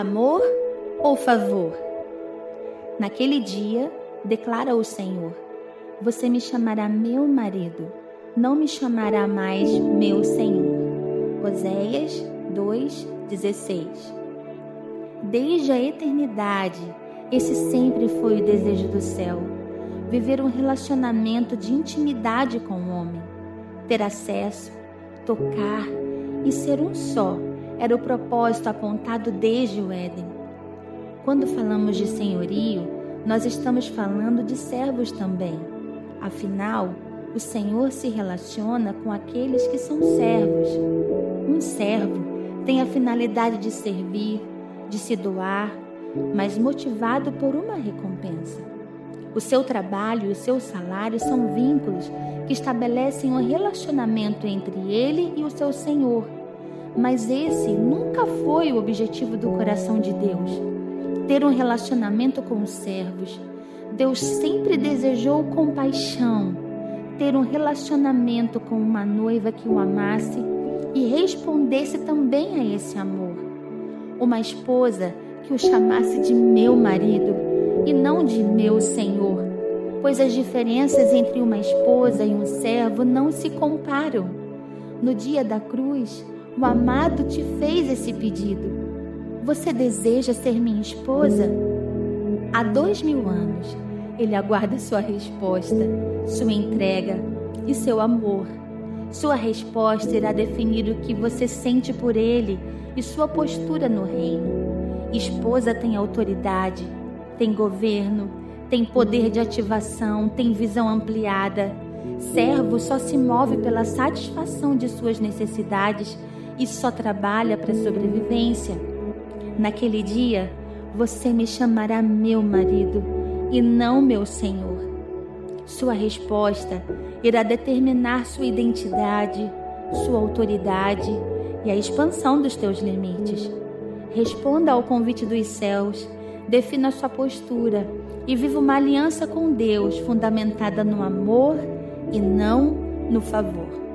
Amor ou favor? Naquele dia, declara o Senhor: Você me chamará meu marido, não me chamará mais meu Senhor. Oséias 2:16. Desde a eternidade, esse sempre foi o desejo do céu: viver um relacionamento de intimidade com o homem, ter acesso, tocar e ser um só era o propósito apontado desde o Éden. Quando falamos de senhorio, nós estamos falando de servos também. Afinal, o Senhor se relaciona com aqueles que são servos. Um servo tem a finalidade de servir, de se doar, mas motivado por uma recompensa. O seu trabalho e o seu salário são vínculos que estabelecem um relacionamento entre ele e o seu Senhor mas esse nunca foi o objetivo do coração de Deus. Ter um relacionamento com os servos. Deus sempre desejou compaixão, ter um relacionamento com uma noiva que o amasse e respondesse também a esse amor. Uma esposa que o chamasse de meu marido e não de meu senhor, pois as diferenças entre uma esposa e um servo não se comparam. No dia da cruz, o amado te fez esse pedido. Você deseja ser minha esposa? Há dois mil anos, ele aguarda sua resposta, sua entrega e seu amor. Sua resposta irá definir o que você sente por ele e sua postura no reino. Esposa tem autoridade, tem governo, tem poder de ativação, tem visão ampliada. Servo só se move pela satisfação de suas necessidades e só trabalha para sobrevivência. Naquele dia, você me chamará meu marido e não meu senhor. Sua resposta irá determinar sua identidade, sua autoridade e a expansão dos teus limites. Responda ao convite dos céus, defina sua postura e viva uma aliança com Deus fundamentada no amor e não no favor.